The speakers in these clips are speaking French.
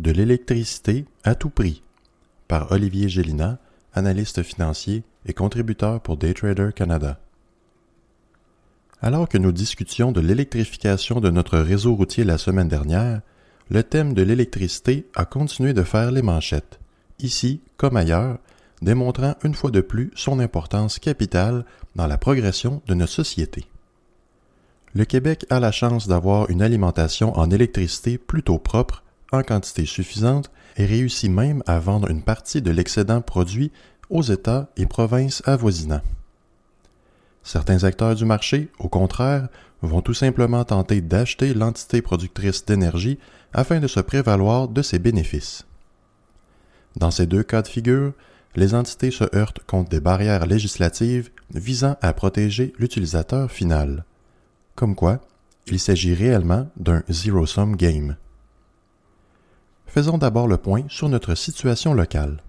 De l'électricité à tout prix par Olivier Gélina, analyste financier et contributeur pour Daytrader Canada. Alors que nous discutions de l'électrification de notre réseau routier la semaine dernière, le thème de l'électricité a continué de faire les manchettes, ici comme ailleurs, démontrant une fois de plus son importance capitale dans la progression de notre société. Le Québec a la chance d'avoir une alimentation en électricité plutôt propre, en quantité suffisante, et réussit même à vendre une partie de l'excédent produit aux États et provinces avoisinants. Certains acteurs du marché, au contraire, vont tout simplement tenter d'acheter l'entité productrice d'énergie afin de se prévaloir de ses bénéfices. Dans ces deux cas de figure, les entités se heurtent contre des barrières législatives visant à protéger l'utilisateur final. Comme quoi, il s'agit réellement d'un zero-sum game. Faisons d'abord le point sur notre situation locale.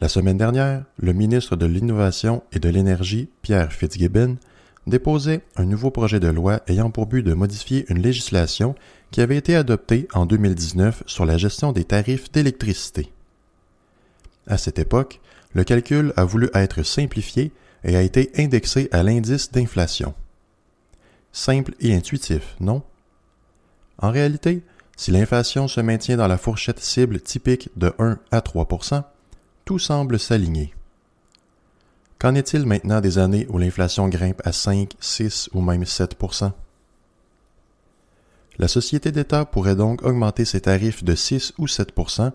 La semaine dernière, le ministre de l'Innovation et de l'Énergie, Pierre Fitzgibbon, déposait un nouveau projet de loi ayant pour but de modifier une législation qui avait été adoptée en 2019 sur la gestion des tarifs d'électricité. À cette époque, le calcul a voulu être simplifié et a été indexé à l'indice d'inflation. Simple et intuitif, non? En réalité, si l'inflation se maintient dans la fourchette cible typique de 1 à 3% tout semble s'aligner. Qu'en est-il maintenant des années où l'inflation grimpe à 5, 6 ou même 7% La société d'État pourrait donc augmenter ses tarifs de 6 ou 7%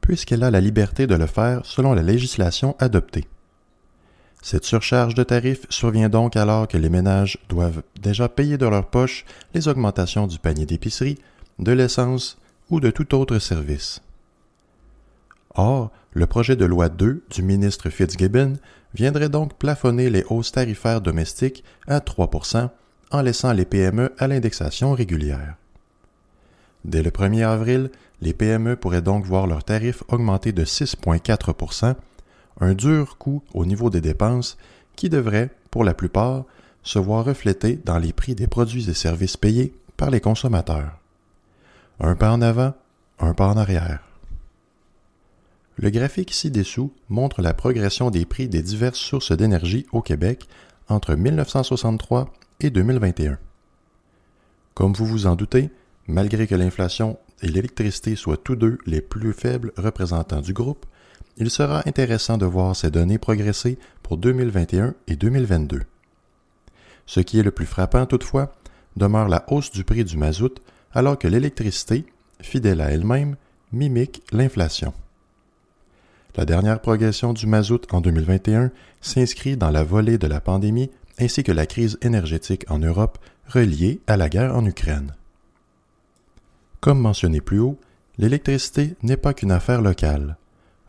puisqu'elle a la liberté de le faire selon la législation adoptée. Cette surcharge de tarifs survient donc alors que les ménages doivent déjà payer de leur poche les augmentations du panier d'épicerie, de l'essence ou de tout autre service. Or, le projet de loi 2 du ministre Fitzgibbon viendrait donc plafonner les hausses tarifaires domestiques à 3% en laissant les PME à l'indexation régulière. Dès le 1er avril, les PME pourraient donc voir leurs tarifs augmenter de 6,4% un dur coût au niveau des dépenses qui devrait, pour la plupart, se voir reflété dans les prix des produits et services payés par les consommateurs. Un pas en avant, un pas en arrière. Le graphique ci-dessous montre la progression des prix des diverses sources d'énergie au Québec entre 1963 et 2021. Comme vous vous en doutez, malgré que l'inflation et l'électricité soient tous deux les plus faibles représentants du groupe, il sera intéressant de voir ces données progresser pour 2021 et 2022. Ce qui est le plus frappant toutefois demeure la hausse du prix du mazout alors que l'électricité, fidèle à elle-même, mimique l'inflation. La dernière progression du mazout en 2021 s'inscrit dans la volée de la pandémie ainsi que la crise énergétique en Europe reliée à la guerre en Ukraine. Comme mentionné plus haut, l'électricité n'est pas qu'une affaire locale.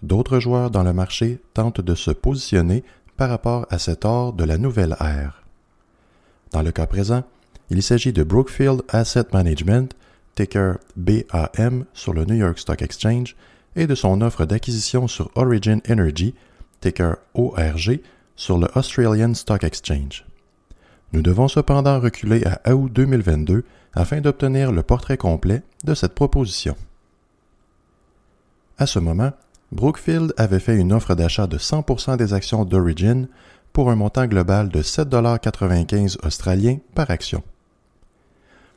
D'autres joueurs dans le marché tentent de se positionner par rapport à cet or de la nouvelle ère. Dans le cas présent, il s'agit de Brookfield Asset Management, ticker BAM sur le New York Stock Exchange, et de son offre d'acquisition sur Origin Energy, ticker ORG, sur le Australian Stock Exchange. Nous devons cependant reculer à août 2022 afin d'obtenir le portrait complet de cette proposition. À ce moment, Brookfield avait fait une offre d'achat de 100% des actions d'Origin pour un montant global de 7,95 australiens par action.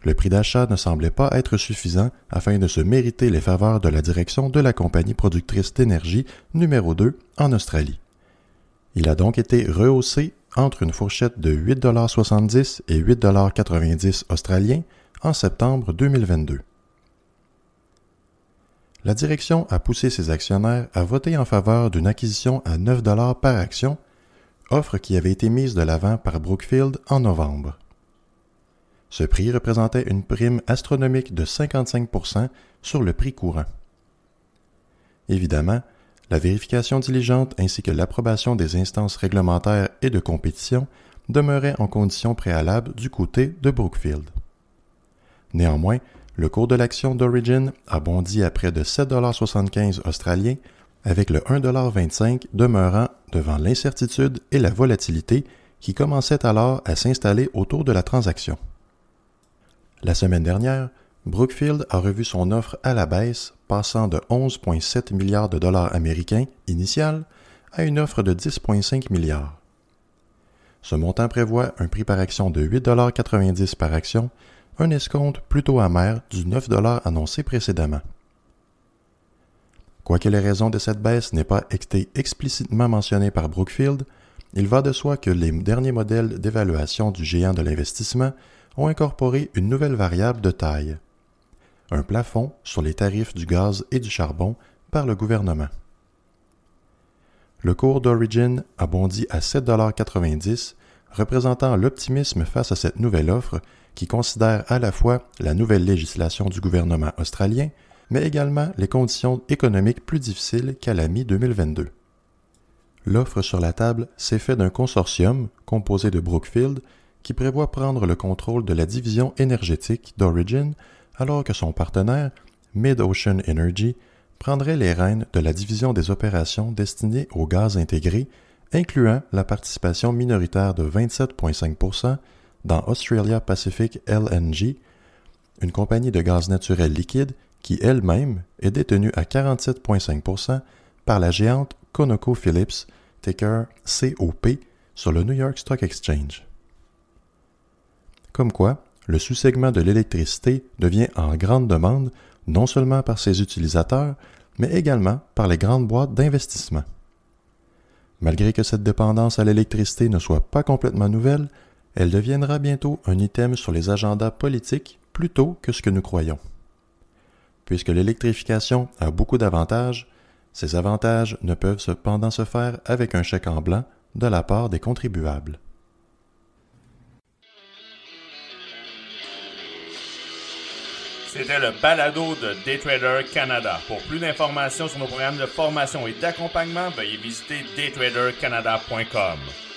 Le prix d'achat ne semblait pas être suffisant afin de se mériter les faveurs de la direction de la compagnie productrice d'énergie numéro 2 en Australie. Il a donc été rehaussé entre une fourchette de 8,70 et 8,90 australiens en septembre 2022. La direction a poussé ses actionnaires à voter en faveur d'une acquisition à 9 par action, offre qui avait été mise de l'avant par Brookfield en novembre. Ce prix représentait une prime astronomique de 55% sur le prix courant. Évidemment, la vérification diligente ainsi que l'approbation des instances réglementaires et de compétition demeuraient en condition préalable du côté de Brookfield. Néanmoins, le cours de l'action d'Origin a bondi à près de 7,75 australiens, avec le 1,25 demeurant devant l'incertitude et la volatilité qui commençaient alors à s'installer autour de la transaction. La semaine dernière, Brookfield a revu son offre à la baisse, passant de 11,7 milliards de dollars américains initial à une offre de 10,5 milliards. Ce montant prévoit un prix par action de 8,90 par action, un escompte plutôt amer du 9 annoncé précédemment. Quoique les raisons de cette baisse n'aient pas été explicitement mentionnées par Brookfield, il va de soi que les derniers modèles d'évaluation du géant de l'investissement ont incorporé une nouvelle variable de taille, un plafond sur les tarifs du gaz et du charbon par le gouvernement. Le cours d'Origin a bondi à 7,90 représentant l'optimisme face à cette nouvelle offre qui considère à la fois la nouvelle législation du gouvernement australien, mais également les conditions économiques plus difficiles qu'à la mi-2022. L'offre sur la table s'est faite d'un consortium composé de Brookfield qui prévoit prendre le contrôle de la division énergétique d'Origin alors que son partenaire, Mid-Ocean Energy, prendrait les rênes de la division des opérations destinées au gaz intégré, incluant la participation minoritaire de 27,5% dans Australia Pacific LNG, une compagnie de gaz naturel liquide qui elle-même est détenue à 47,5% par la géante ConocoPhillips, ticker COP, sur le New York Stock Exchange. Comme quoi, le sous-segment de l'électricité devient en grande demande non seulement par ses utilisateurs, mais également par les grandes boîtes d'investissement. Malgré que cette dépendance à l'électricité ne soit pas complètement nouvelle, elle deviendra bientôt un item sur les agendas politiques plutôt que ce que nous croyons. Puisque l'électrification a beaucoup d'avantages, ces avantages ne peuvent cependant se faire avec un chèque en blanc de la part des contribuables. C'était le balado de Daytrader Canada. Pour plus d'informations sur nos programmes de formation et d'accompagnement, veuillez visiter daytradercanada.com.